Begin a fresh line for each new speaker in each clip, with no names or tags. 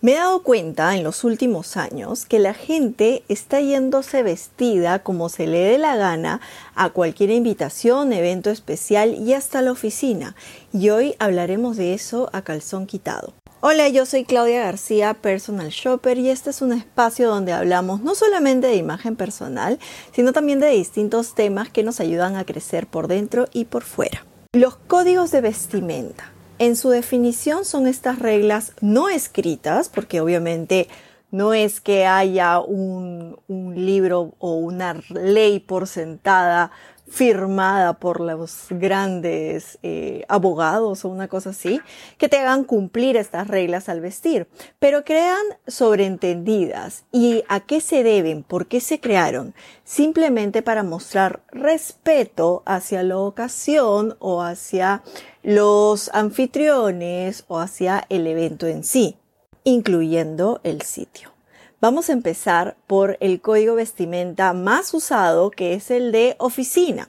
Me he dado cuenta en los últimos años que la gente está yéndose vestida como se le dé la gana a cualquier invitación, evento especial y hasta la oficina. Y hoy hablaremos de eso a calzón quitado. Hola, yo soy Claudia García, personal shopper, y este es un espacio donde hablamos no solamente de imagen personal, sino también de distintos temas que nos ayudan a crecer por dentro y por fuera. Los códigos de vestimenta. En su definición son estas reglas no escritas, porque obviamente no es que haya un, libro o una ley por sentada firmada por los grandes eh, abogados o una cosa así, que te hagan cumplir estas reglas al vestir, pero crean sobreentendidas. ¿Y a qué se deben? ¿Por qué se crearon? Simplemente para mostrar respeto hacia la ocasión o hacia los anfitriones o hacia el evento en sí, incluyendo el sitio. Vamos a empezar por el código vestimenta más usado, que es el de oficina.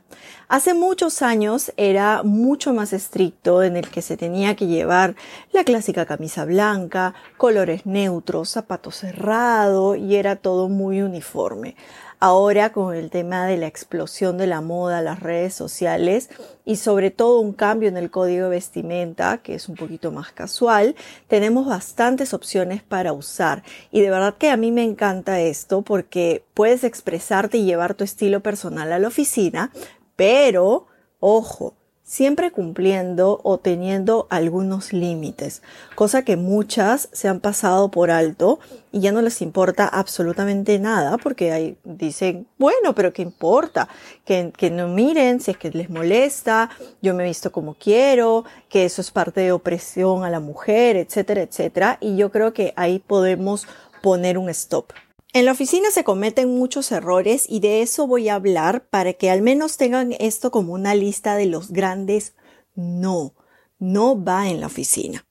Hace muchos años era mucho más estricto en el que se tenía que llevar la clásica camisa blanca, colores neutros, zapato cerrado y era todo muy uniforme. Ahora con el tema de la explosión de la moda, las redes sociales y sobre todo un cambio en el código de vestimenta, que es un poquito más casual, tenemos bastantes opciones para usar. Y de verdad que a mí me encanta esto porque puedes expresarte y llevar tu estilo personal a la oficina, pero, ojo, siempre cumpliendo o teniendo algunos límites, cosa que muchas se han pasado por alto y ya no les importa absolutamente nada porque ahí dicen, bueno, pero ¿qué importa? Que, no miren si es que les molesta, yo me he visto como quiero, que eso es parte de opresión a la mujer, etcétera, etcétera. Y yo creo que ahí podemos poner un stop. En la oficina se cometen muchos errores y de eso voy a hablar para que al menos tengan esto como una lista de los grandes no. No va en la oficina.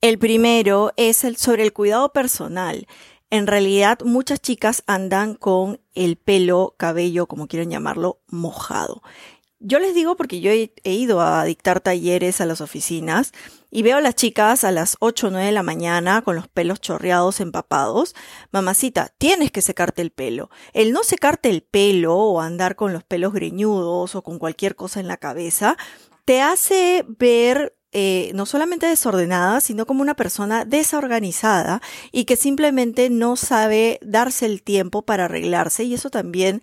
El primero es el sobre el cuidado personal. En realidad muchas chicas andan con el pelo, cabello, como quieran llamarlo, mojado. Yo les digo porque yo he, ido a dictar talleres a las oficinas y veo a las chicas a las 8 o 9 de la mañana con los pelos chorreados, empapados. Mamacita, tienes que secarte el pelo. El no secarte el pelo o andar con los pelos greñudos o con cualquier cosa en la cabeza te hace ver eh, no solamente desordenada, sino como una persona desorganizada y que simplemente no sabe darse el tiempo para arreglarse y eso también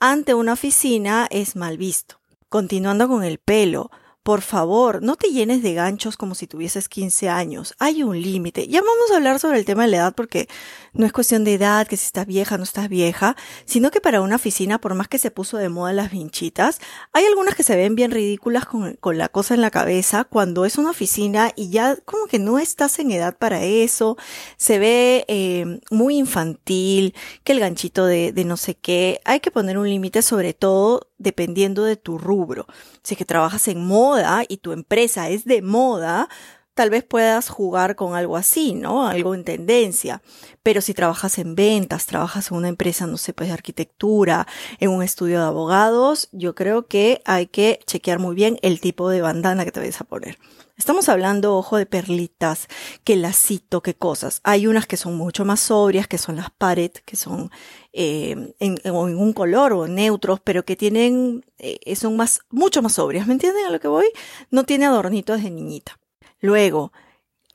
ante una oficina es mal visto. Continuando con el pelo, por favor, no te llenes de ganchos como si tuvieses 15 años. Hay un límite. Ya vamos a hablar sobre el tema de la edad porque no es cuestión de edad, que si estás vieja, no estás vieja, sino que para una oficina, por más que se puso de moda las vinchitas, hay algunas que se ven bien ridículas con, con la cosa en la cabeza cuando es una oficina y ya como que no estás en edad para eso. Se ve eh, muy infantil, que el ganchito de, de no sé qué. Hay que poner un límite sobre todo dependiendo de tu rubro. Si es que trabajas en moda y tu empresa es de moda, tal vez puedas jugar con algo así, ¿no? Algo en tendencia. Pero si trabajas en ventas, trabajas en una empresa, no sé, pues de arquitectura, en un estudio de abogados, yo creo que hay que chequear muy bien el tipo de bandana que te vayas a poner. Estamos hablando, ojo, de perlitas, que lacito, qué cosas. Hay unas que son mucho más sobrias, que son las paret, que son eh, en, en, un color o neutros, pero que tienen, eh, son más, mucho más sobrias. ¿Me entienden a lo que voy? No tiene adornitos de niñita. Luego,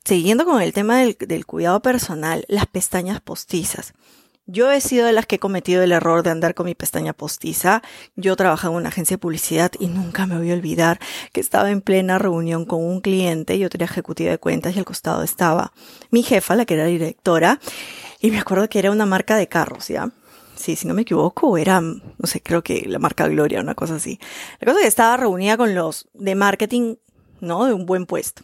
siguiendo con el tema del, del cuidado personal, las pestañas postizas. Yo he sido de las que he cometido el error de andar con mi pestaña postiza. Yo trabajaba en una agencia de publicidad y nunca me voy a olvidar que estaba en plena reunión con un cliente. Yo tenía ejecutiva de cuentas y al costado estaba mi jefa, la que era directora. Y me acuerdo que era una marca de carros, ¿ya? Sí, si no me equivoco, era, no sé, creo que la marca Gloria, una cosa así. La cosa es que estaba reunida con los de marketing, ¿no? De un buen puesto.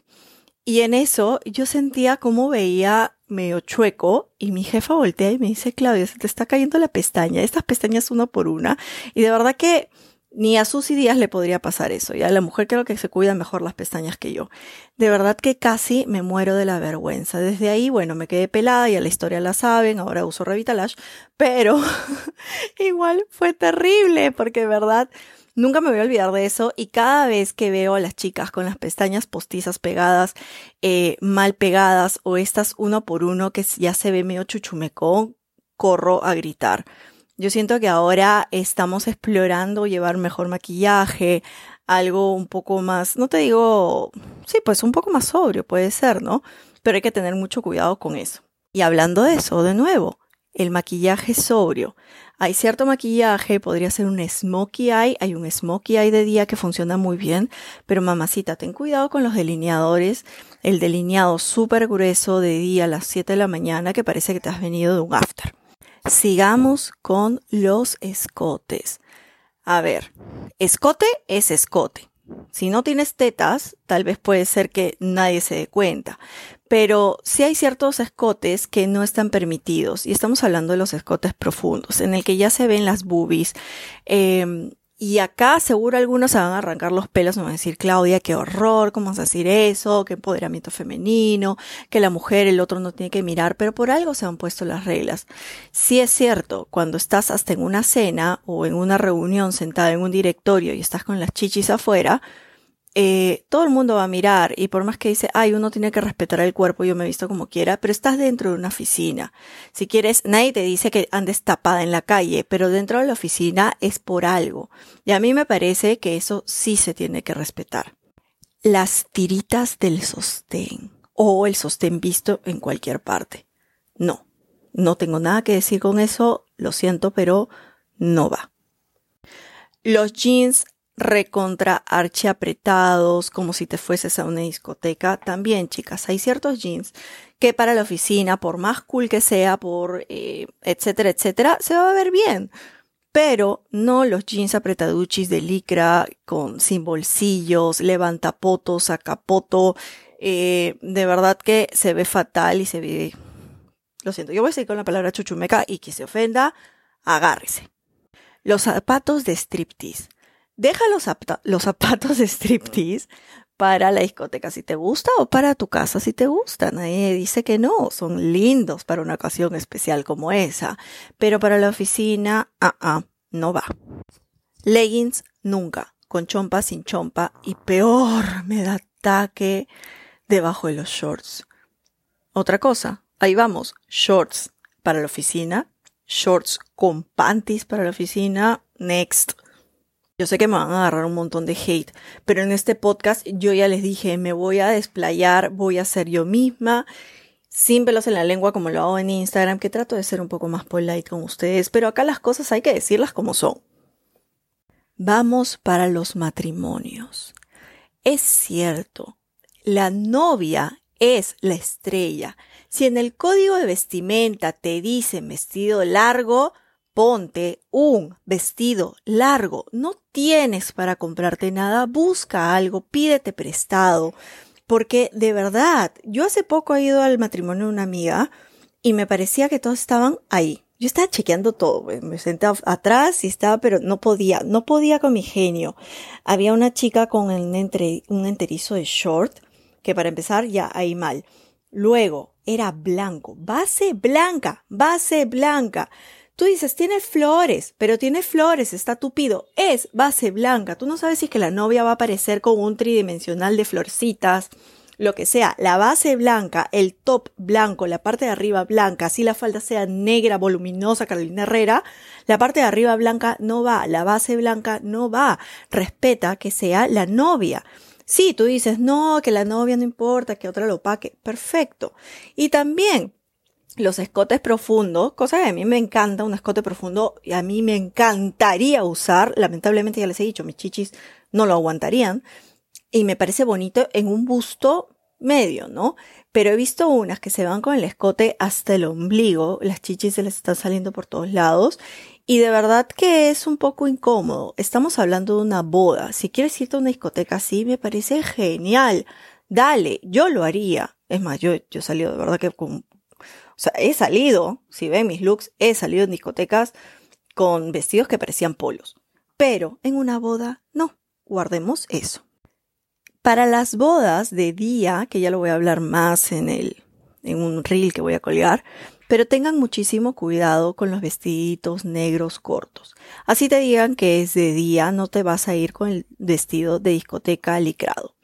Y en eso yo sentía como veía medio chueco y mi jefa voltea y me dice, Claudia, se te está cayendo la pestaña, estas pestañas una por una. Y de verdad que ni a Susy Díaz le podría pasar eso. Ya la mujer creo que se cuida mejor las pestañas que yo. De verdad que casi me muero de la vergüenza. Desde ahí, bueno, me quedé pelada, ya la historia la saben, ahora uso Revitalash, pero igual fue terrible porque de verdad Nunca me voy a olvidar de eso y cada vez que veo a las chicas con las pestañas postizas pegadas, eh, mal pegadas o estas uno por uno que ya se ve medio chuchumecón, corro a gritar. Yo siento que ahora estamos explorando llevar mejor maquillaje, algo un poco más, no te digo, sí, pues un poco más sobrio puede ser, ¿no? Pero hay que tener mucho cuidado con eso. Y hablando de eso, de nuevo, el maquillaje sobrio. Hay cierto maquillaje, podría ser un smokey eye, hay un smokey eye de día que funciona muy bien, pero mamacita, ten cuidado con los delineadores, el delineado súper grueso de día a las 7 de la mañana que parece que te has venido de un after. Sigamos con los escotes. A ver, escote es escote. Si no tienes tetas, tal vez puede ser que nadie se dé cuenta. Pero sí hay ciertos escotes que no están permitidos. Y estamos hablando de los escotes profundos, en el que ya se ven las boobies. Eh, y acá seguro algunos se van a arrancar los pelos y van a decir, Claudia, qué horror, ¿cómo vas a decir eso? Qué empoderamiento femenino, que la mujer, el otro no tiene que mirar, pero por algo se han puesto las reglas. Sí es cierto, cuando estás hasta en una cena o en una reunión sentada en un directorio y estás con las chichis afuera, eh, todo el mundo va a mirar y por más que dice, ay, uno tiene que respetar el cuerpo, yo me he visto como quiera, pero estás dentro de una oficina. Si quieres, nadie te dice que andes tapada en la calle, pero dentro de la oficina es por algo. Y a mí me parece que eso sí se tiene que respetar. Las tiritas del sostén o el sostén visto en cualquier parte. No, no tengo nada que decir con eso, lo siento, pero no va. Los jeans recontra apretados, como si te fueses a una discoteca. También, chicas, hay ciertos jeans que para la oficina, por más cool que sea, por eh, etcétera, etcétera, se va a ver bien. Pero no los jeans apretaduchis de licra con sin bolsillos, levantapotos, sacapoto. Eh, de verdad que se ve fatal y se ve. Lo siento, yo voy a seguir con la palabra chuchumeca y que se ofenda, agárrese. Los zapatos de striptease Deja los, zapatos de striptease para la discoteca si te gusta o para tu casa si te gusta. Nadie dice que no, son lindos para una ocasión especial como esa, pero para la oficina, ah, ah, no va. Leggings, nunca, con chompa, sin chompa y peor, me da ataque debajo de los shorts. Otra cosa, ahí vamos, shorts para la oficina, shorts con panties para la oficina, next. Yo sé que me van a agarrar un montón de hate, pero en este podcast yo ya les dije, me voy a desplayar, voy a ser yo misma, sin pelos en la lengua como lo hago en Instagram, que trato de ser un poco más polite con ustedes, pero acá las cosas hay que decirlas como son. Vamos para los matrimonios. Es cierto, la novia es la estrella. Si en el código de vestimenta te dice vestido largo, ponte un vestido largo. No tienes para comprarte nada, busca algo, pídete prestado. Porque de verdad, yo hace poco he ido al matrimonio de una amiga y me parecía que todos estaban ahí. Yo estaba chequeando todo, me senté atrás y estaba, pero no podía, no podía con mi genio. Había una chica con un, un enterizo de short, que para empezar ya ahí mal. Luego era blanco, base blanca, base blanca. Tú dices, tiene flores, pero tiene flores, está tupido. Es base blanca. Tú no sabes si es que la novia va a aparecer con un tridimensional de florcitas, lo que sea. La base blanca, el top blanco, la parte de arriba blanca, así la falda sea negra, voluminosa, Carolina Herrera, la parte de arriba blanca no va, la base blanca no va. Respeta que sea la novia. Sí, tú dices, no, que la novia no importa, que otra lo paque. Perfecto. Y también, los escotes profundos, cosa que a mí me encanta, un escote profundo, y a mí me encantaría usar, lamentablemente ya les he dicho, mis chichis no lo aguantarían, y me parece bonito en un busto medio, ¿no? Pero he visto unas que se van con el escote hasta el ombligo, las chichis se les están saliendo por todos lados, y de verdad que es un poco incómodo. Estamos hablando de una boda. Si quieres irte a una discoteca así, me parece genial. Dale, yo lo haría. Es más, yo, yo salido de verdad que con sea, he salido, si ven mis looks, he salido en discotecas con vestidos que parecían polos. Pero en una boda, no. Guardemos eso. Para las bodas de día, que ya lo voy a hablar más en el, en un reel que voy a colgar, pero tengan muchísimo cuidado con los vestiditos negros cortos. Así te digan que es de día, no te vas a ir con el vestido de discoteca licrado.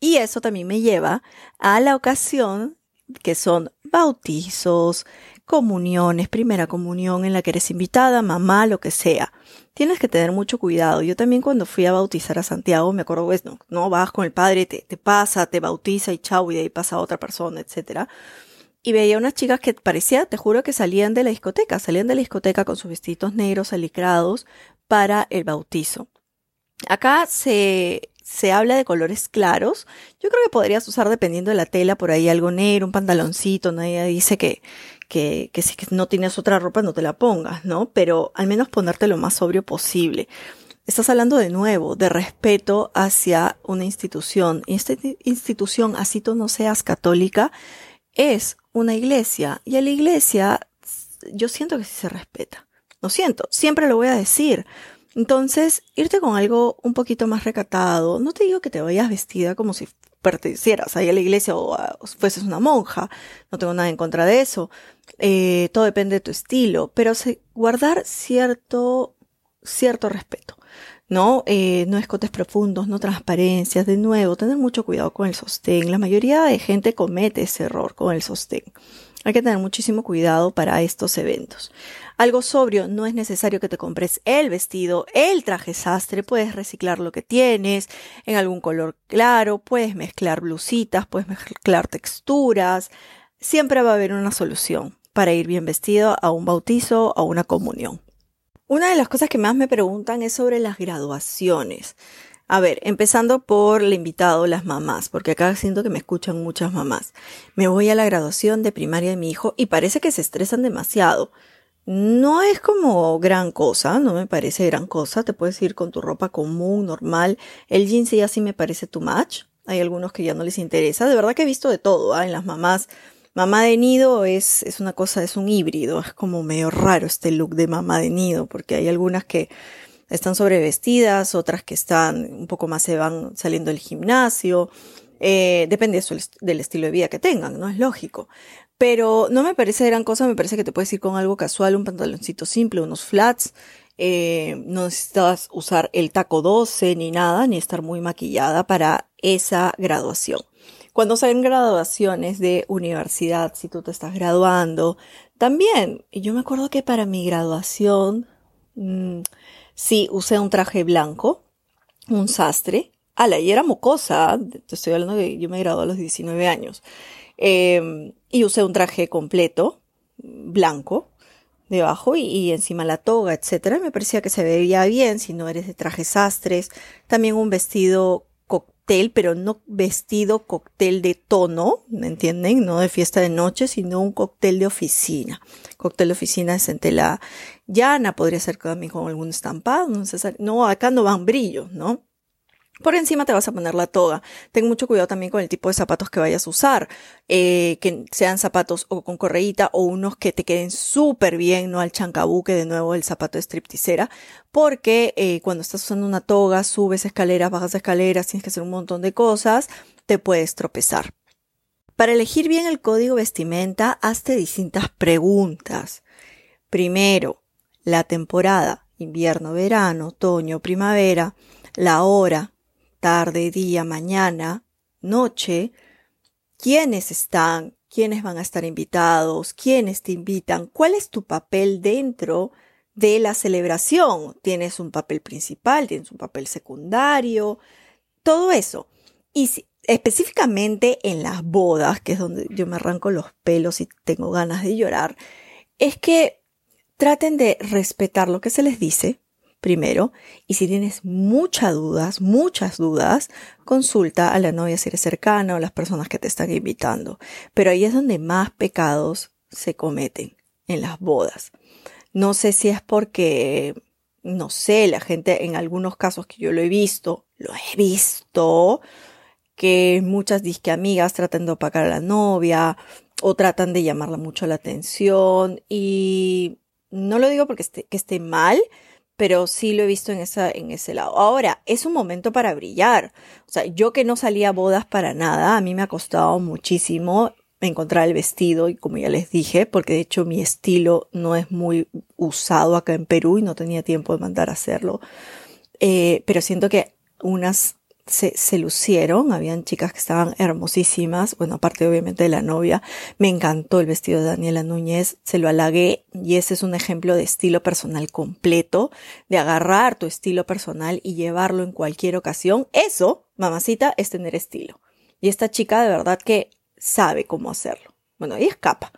Y eso también me lleva a la ocasión que son bautizos, comuniones, primera comunión en la que eres invitada, mamá, lo que sea. Tienes que tener mucho cuidado. Yo también cuando fui a bautizar a Santiago, me acuerdo, pues, no, no vas con el padre, te, te pasa, te bautiza y chau, y de ahí pasa otra persona, etcétera y veía unas chicas que parecía, te juro que salían de la discoteca, salían de la discoteca con sus vestidos negros alicrados para el bautizo. Acá se, se habla de colores claros. Yo creo que podrías usar dependiendo de la tela por ahí algo negro, un pantaloncito. Nadie dice que, que, que si no tienes otra ropa no te la pongas, ¿no? Pero al menos ponerte lo más sobrio posible. Estás hablando de nuevo de respeto hacia una institución. Esta institución, así tú no seas católica, es una iglesia y a la iglesia yo siento que sí se respeta. Lo siento, siempre lo voy a decir. Entonces, irte con algo un poquito más recatado, no te digo que te vayas vestida como si pertenecieras ahí a la iglesia o, fueses una monja, no tengo nada en contra de eso, eh, todo depende de tu estilo, pero guardar cierto, cierto respeto. ¿no? Eh, no escotes profundos, no transparencias, de nuevo, tener mucho cuidado con el sostén. La mayoría de gente comete ese error con el sostén. Hay que tener muchísimo cuidado para estos eventos. Algo sobrio, no es necesario que te compres el vestido, el traje sastre, puedes reciclar lo que tienes en algún color claro, puedes mezclar blusitas, puedes mezclar texturas, siempre va a haber una solución para ir bien vestido a un bautizo, a una comunión. Una de las cosas que más me preguntan es sobre las graduaciones. A ver, empezando por el invitado, las mamás, porque acá siento que me escuchan muchas mamás. Me voy a la graduación de primaria de mi hijo y parece que se estresan demasiado. No es como gran cosa, no me parece gran cosa. Te puedes ir con tu ropa común, normal. El jeans ya sí me parece too much. Hay algunos que ya no les interesa. De verdad que he visto de todo, ¿ah? en las mamás Mamá de nido es, es una cosa, es un híbrido, es como medio raro este look de mamá de nido, porque hay algunas que están sobrevestidas, otras que están un poco más se van saliendo del gimnasio, eh, depende del estilo de vida que tengan, ¿no? Es lógico. Pero no me parece gran cosa, me parece que te puedes ir con algo casual, un pantaloncito simple, unos flats, eh, no necesitas usar el taco 12 ni nada, ni estar muy maquillada para esa graduación. Cuando salen graduaciones de universidad, si tú te estás graduando, también. Yo me acuerdo que para mi graduación, mm, sí, usé un traje blanco, un sastre. Ala, y era mocosa, te estoy hablando de yo me gradué a los 19 años. Em, y usé un traje completo, blanco, debajo y, y, encima la toga, etcétera. Me parecía que se veía bien si no eres de trajes sastres. También un vestido pero no vestido cóctel de tono, ¿me entienden? No de fiesta de noche, sino un cóctel de oficina. Cóctel de oficina es en tela llana, podría ser también con algún estampado, no, no acá no van brillos, ¿no? Por encima te vas a poner la toga. Ten mucho cuidado también con el tipo de zapatos que vayas a usar. Eh, que sean zapatos o con correíta o unos que te queden súper bien, no al chancabuque de nuevo el zapato de stripticera. Porque eh, cuando estás usando una toga, subes escaleras, bajas escaleras, tienes que hacer un montón de cosas, te puedes tropezar. Para elegir bien el código vestimenta, hazte distintas preguntas. Primero, la temporada, invierno, verano, otoño, primavera, la hora, tarde, día, mañana, noche, quiénes están, quiénes van a estar invitados, quiénes te invitan, cuál es tu papel dentro de la celebración. ¿Tienes un papel principal? ¿Tienes un papel secundario? Todo eso. Y específicamente en las bodas, que es donde yo me arranco los pelos y tengo ganas de llorar, es que traten de respetar lo que se les dice, primero. Y si tienes muchas dudas, muchas dudas, consulta a la novia si eres cercana o las personas que te están invitando. Pero ahí es donde más pecados se cometen, en las bodas. No sé si es porque, no sé, la gente en algunos casos que yo lo he visto, lo he visto, que muchas disque amigas tratan de opacar a la novia o tratan de llamarla mucho la atención y no lo digo porque esté, que esté mal, pero sí lo he visto en, esa, en ese lado. Ahora, es un momento para brillar. O sea, yo que no salía a bodas para nada, a mí me ha costado muchísimo encontrar el vestido y como ya les dije, porque de hecho mi estilo no es muy usado acá en Perú y no tenía tiempo de mandar a hacerlo. Eh, pero siento que unas se, se, lucieron, habían chicas que estaban hermosísimas, bueno, aparte obviamente de la novia, me encantó el vestido de Daniela Núñez, se lo halagué y ese es un ejemplo de estilo personal completo, de agarrar tu estilo personal y llevarlo en cualquier ocasión. Eso, mamacita, es tener estilo. Y esta chica de verdad que sabe cómo hacerlo. Bueno, ella escapa.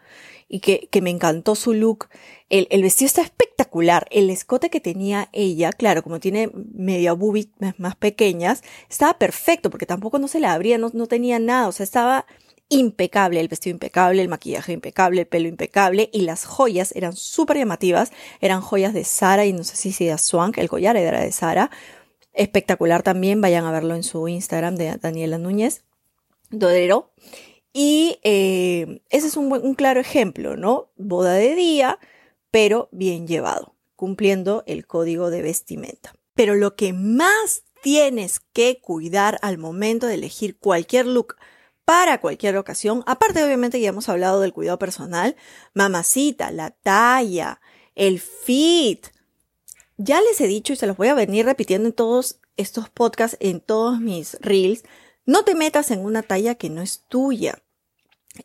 Y que, que me encantó su look. El, el, vestido está espectacular. El escote que tenía ella, claro, como tiene media boobie más pequeñas, estaba perfecto porque tampoco no se le abría, no, no tenía nada. O sea, estaba impecable, el vestido impecable, el maquillaje impecable, el pelo impecable y las joyas eran súper llamativas. Eran joyas de Sara y no sé si sea Swank, el collar era de Sara. Espectacular también, vayan a verlo en su Instagram de Daniela Núñez. Dodero. Y eh, ese es un, un claro ejemplo, ¿no? Boda de día, pero bien llevado, cumpliendo el código de vestimenta. Pero lo que más tienes que cuidar al momento de elegir cualquier look para cualquier ocasión, aparte obviamente ya hemos hablado del cuidado personal, mamacita, la talla, el fit. Ya les he dicho y se los voy a venir repitiendo en todos estos podcasts, en todos mis reels, no te metas en una talla que no es tuya.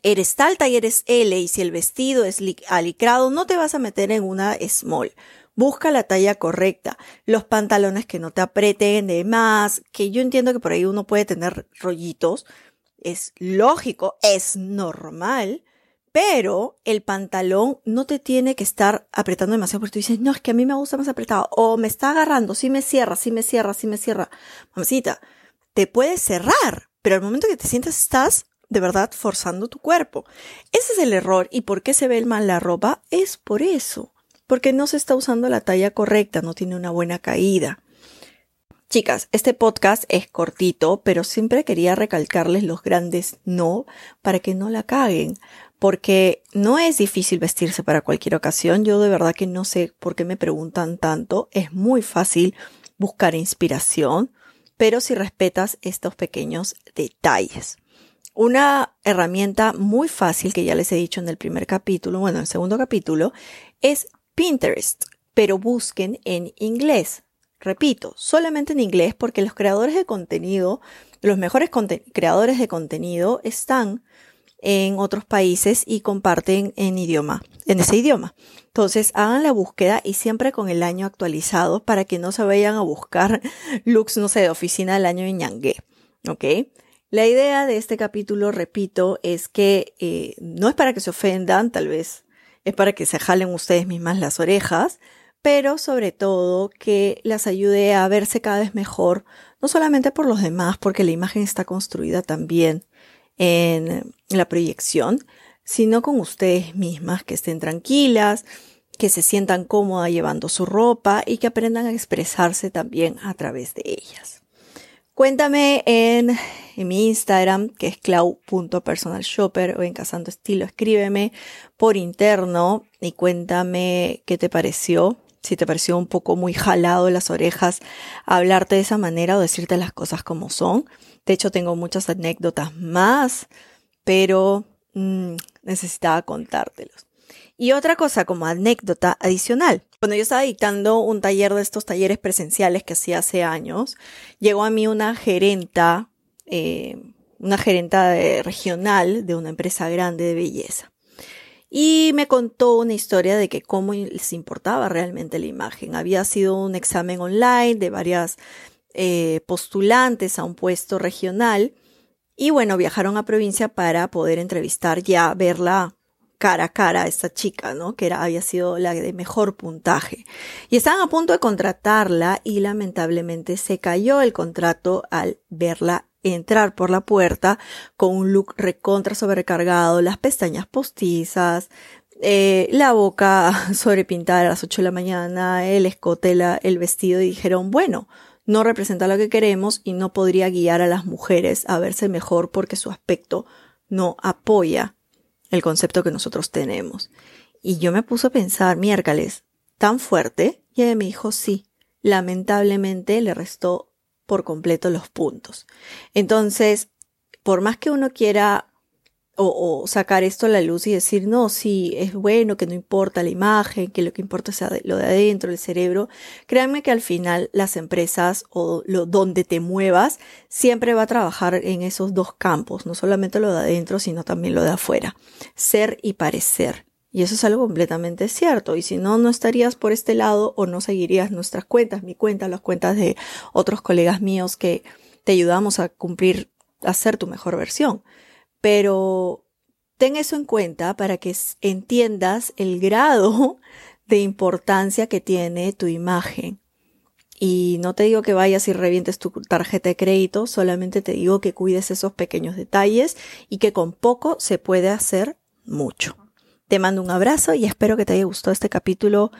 Eres talta y eres L y si el vestido es alicrado no te vas a meter en una small. Busca la talla correcta, los pantalones que no te aprieten de más, que yo entiendo que por ahí uno puede tener rollitos, es lógico, es normal, pero el pantalón no te tiene que estar apretando demasiado porque tú dices, no, es que a mí me gusta más apretado, o me está agarrando, sí me cierra, sí me cierra, sí me cierra. Mamacita, te puedes cerrar, pero al momento que te sientes estás de verdad forzando tu cuerpo. Ese es el error. ¿Y por qué se ve mal la ropa? Es por eso. Porque no se está usando la talla correcta, no tiene una buena caída. Chicas, este podcast es cortito, pero siempre quería recalcarles los grandes no para que no la caguen. Porque no es difícil vestirse para cualquier ocasión. Yo de verdad que no sé por qué me preguntan tanto. Es muy fácil buscar inspiración pero si respetas estos pequeños detalles. Una herramienta muy fácil que ya les he dicho en el primer capítulo, bueno, en el segundo capítulo, es Pinterest, pero busquen en inglés. Repito, solamente en inglés porque los creadores de contenido, los mejores creadores de contenido están en otros países y comparten en idioma, en ese idioma. Entonces hagan la búsqueda y siempre con el año actualizado para que no se vayan a buscar looks, no sé, de oficina del año de ñangue. ¿Ok? La idea de este capítulo, repito, es que eh, no es para que se ofendan, tal vez es para que se jalen ustedes mismas las orejas, pero sobre todo que las ayude a verse cada vez mejor, no solamente por los demás, porque la imagen está construida también en la proyección, sino con ustedes mismas, que estén tranquilas, que se sientan cómodas llevando su ropa y que aprendan a expresarse también a través de ellas. Cuéntame en, mi Instagram, que es clau.personalshopper o en Casando Estilo, escríbeme por interno y cuéntame qué te pareció, si te pareció un poco muy jalado las orejas hablarte de esa manera o decirte las cosas como son. De hecho, tengo muchas anécdotas más, pero mmm, necesitaba contártelos. Y otra cosa como anécdota adicional. Cuando yo estaba dictando un taller de estos talleres presenciales que hacía hace años, llegó a mí una gerenta, eh, una gerenta regional de una empresa grande de belleza. Y me contó una historia de que cómo les importaba realmente la imagen. Había sido un examen online de varias eh, postulantes a un puesto regional y bueno, viajaron a provincia para poder entrevistar ya, verla cara a cara a esta chica, ¿no? Que era, había sido la de mejor puntaje. Y estaban a punto de contratarla y lamentablemente se cayó el contrato al verla entrar por la puerta con un look recontra sobrecargado, las pestañas postizas, eh, la boca sobrepintada a las 8 de la mañana, el escote, el vestido y dijeron, bueno, no representa lo que queremos y no podría guiar a las mujeres a verse mejor porque su aspecto no apoya el concepto que nosotros tenemos. Y yo me puse a pensar, miércoles, tan fuerte, y ella me dijo, sí, lamentablemente le restó por completo los puntos. Entonces, por más que uno quiera o, sacar esto a la luz y decir, no, sí, es bueno, que no importa la imagen, que lo que importa es lo de adentro, el cerebro. Créanme que al final las empresas o lo, donde te muevas siempre va a trabajar en esos dos campos, no solamente lo de adentro, sino también lo de afuera. Ser y parecer. Y eso es algo completamente cierto. Y si no, no estarías por este lado o no seguirías nuestras cuentas, mi cuenta, las cuentas de otros colegas míos que te ayudamos a cumplir, a ser tu mejor versión. Pero ten eso en cuenta para que entiendas el grado de importancia que tiene tu imagen. Y no te digo que vayas y revientes tu tarjeta de crédito, solamente te digo que cuides esos pequeños detalles y que con poco se puede hacer mucho. Te mando un abrazo y espero que te haya gustado este capítulo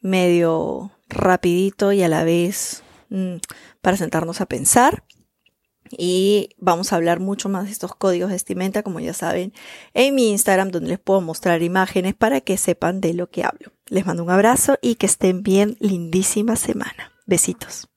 medio rapidito y a la vez mm, para sentarnos a pensar y vamos a hablar mucho más de estos códigos de vestimenta, como ya saben, en mi Instagram, donde les puedo mostrar imágenes para que sepan de lo que hablo. Les mando un abrazo y que estén bien, lindísima semana. Besitos.